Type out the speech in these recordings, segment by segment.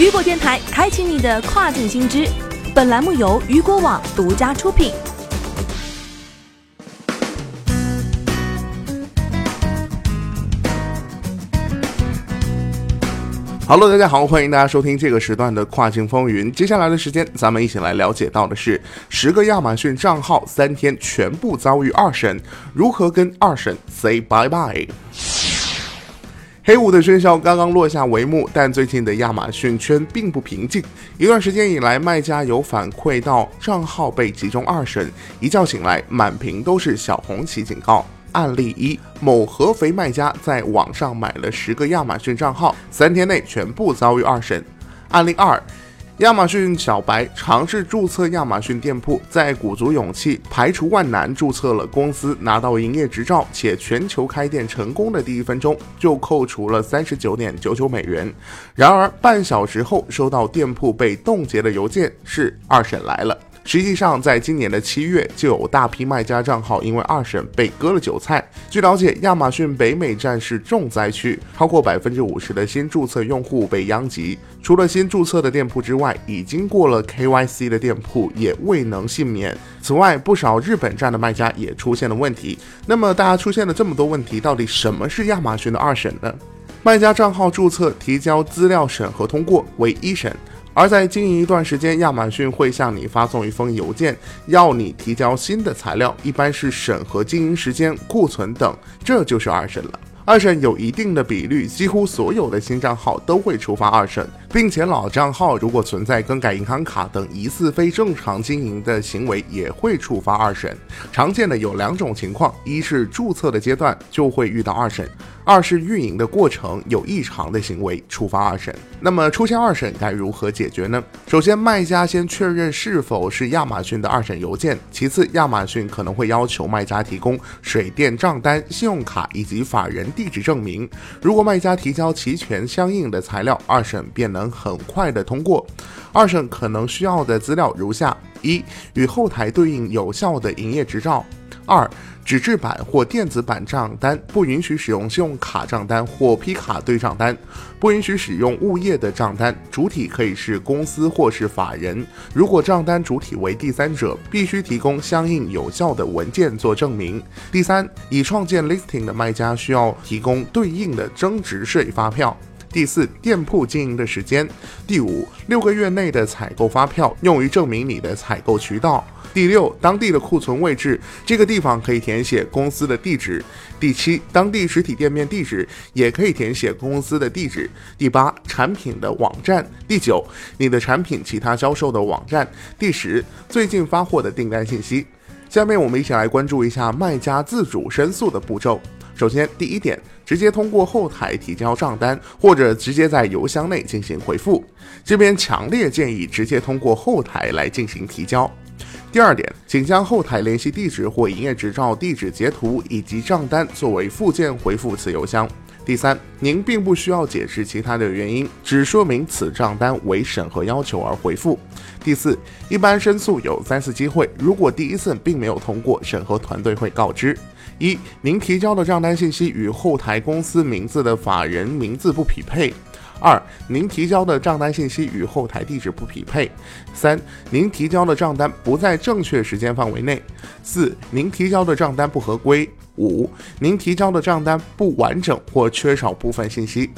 雨果电台开启你的跨境新知，本栏目由雨果网独家出品。Hello，大家好，欢迎大家收听这个时段的跨境风云。接下来的时间，咱们一起来了解到的是十个亚马逊账号三天全部遭遇二审，如何跟二审 say bye bye。黑五的喧嚣刚刚落下帷幕，但最近的亚马逊圈并不平静。一段时间以来，卖家有反馈到账号被集中二审，一觉醒来，满屏都是小红旗警告。案例一：某合肥卖家在网上买了十个亚马逊账号，三天内全部遭遇二审。案例二。亚马逊小白尝试注册亚马逊店铺，在鼓足勇气、排除万难注册了公司，拿到营业执照且全球开店成功的第一分钟，就扣除了三十九点九九美元。然而半小时后，收到店铺被冻结的邮件，是二审来了。实际上，在今年的七月，就有大批卖家账号因为二审被割了韭菜。据了解，亚马逊北美站是重灾区，超过百分之五十的新注册用户被殃及。除了新注册的店铺之外，已经过了 KYC 的店铺也未能幸免。此外，不少日本站的卖家也出现了问题。那么，大家出现了这么多问题，到底什么是亚马逊的二审呢？卖家账号注册、提交资料审核通过为一审。而在经营一段时间，亚马逊会向你发送一封邮件，要你提交新的材料，一般是审核经营时间、库存等，这就是二审了。二审有一定的比率，几乎所有的新账号都会触发二审，并且老账号如果存在更改银行卡等疑似非正常经营的行为，也会触发二审。常见的有两种情况：一是注册的阶段就会遇到二审；二是运营的过程有异常的行为，触发二审。那么出现二审该如何解决呢？首先，卖家先确认是否是亚马逊的二审邮件；其次，亚马逊可能会要求卖家提供水电账单、信用卡以及法人。地址证明，如果卖家提交齐全相应的材料，二审便能能很快的通过。二审可能需要的资料如下：一、与后台对应有效的营业执照；二、纸质版或电子版账单，不允许使用信用卡账单或批卡对账单，不允许使用物业的账单，主体可以是公司或是法人。如果账单主体为第三者，必须提供相应有效的文件做证明。第三，已创建 listing 的卖家需要提供对应的增值税发票。第四，店铺经营的时间。第五，六个月内的采购发票，用于证明你的采购渠道。第六，当地的库存位置，这个地方可以填写公司的地址。第七，当地实体店面地址，也可以填写公司的地址。第八，产品的网站。第九，你的产品其他销售的网站。第十，最近发货的订单信息。下面我们一起来关注一下卖家自主申诉的步骤。首先，第一点，直接通过后台提交账单，或者直接在邮箱内进行回复。这边强烈建议直接通过后台来进行提交。第二点，请将后台联系地址或营业执照地址截图以及账单作为附件回复此邮箱。第三，您并不需要解释其他的原因，只说明此账单为审核要求而回复。第四，一般申诉有三次机会，如果第一次并没有通过，审核团队会告知。一，您提交的账单信息与后台公司名字的法人名字不匹配；二，您提交的账单信息与后台地址不匹配；三，您提交的账单不在正确时间范围内；四，您提交的账单不合规。五，您提交的账单不完整或缺少部分信息。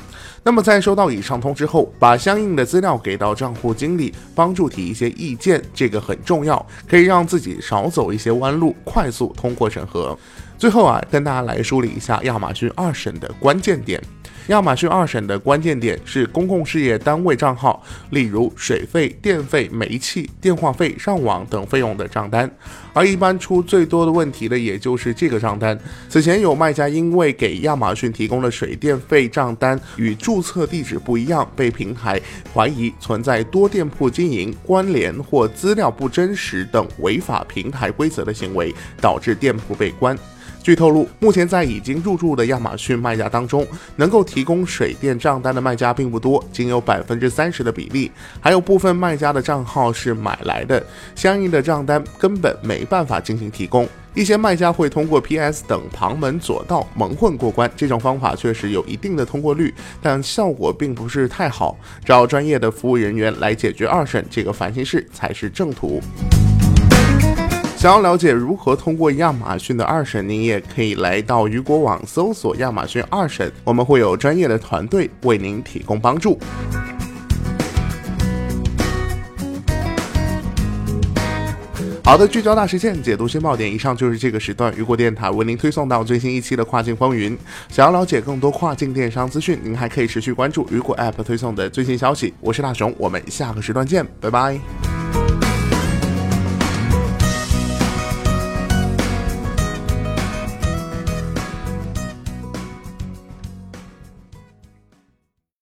那么在收到以上通知后，把相应的资料给到账户经理，帮助提一些意见，这个很重要，可以让自己少走一些弯路，快速通过审核。最后啊，跟大家来梳理一下亚马逊二审的关键点。亚马逊二审的关键点是公共事业单位账号，例如水费、电费、煤气、电话费、上网等费用的账单，而一般出最多的问题的也就是这个账单。此前有卖家因为给亚马逊提供的水电费账单与注册地址不一样，被平台怀疑存在多店铺经营关联或资料不真实等违法平台规则的行为，导致店铺被关。据透露，目前在已经入驻的亚马逊卖家当中，能够提供水电账单的卖家并不多，仅有百分之三十的比例。还有部分卖家的账号是买来的，相应的账单根本没办法进行提供。一些卖家会通过 PS 等旁门左道蒙混过关，这种方法确实有一定的通过率，但效果并不是太好。找专业的服务人员来解决二审这个烦心事才是正途。想要了解如何通过亚马逊的二审，您也可以来到雨果网搜索亚马逊二审，我们会有专业的团队为您提供帮助。好的，聚焦大事件，解读新爆点。以上就是这个时段雨果电台为您推送到最新一期的跨境风云。想要了解更多跨境电商资讯，您还可以持续关注雨果 App 推送的最新消息。我是大熊，我们下个时段见，拜拜。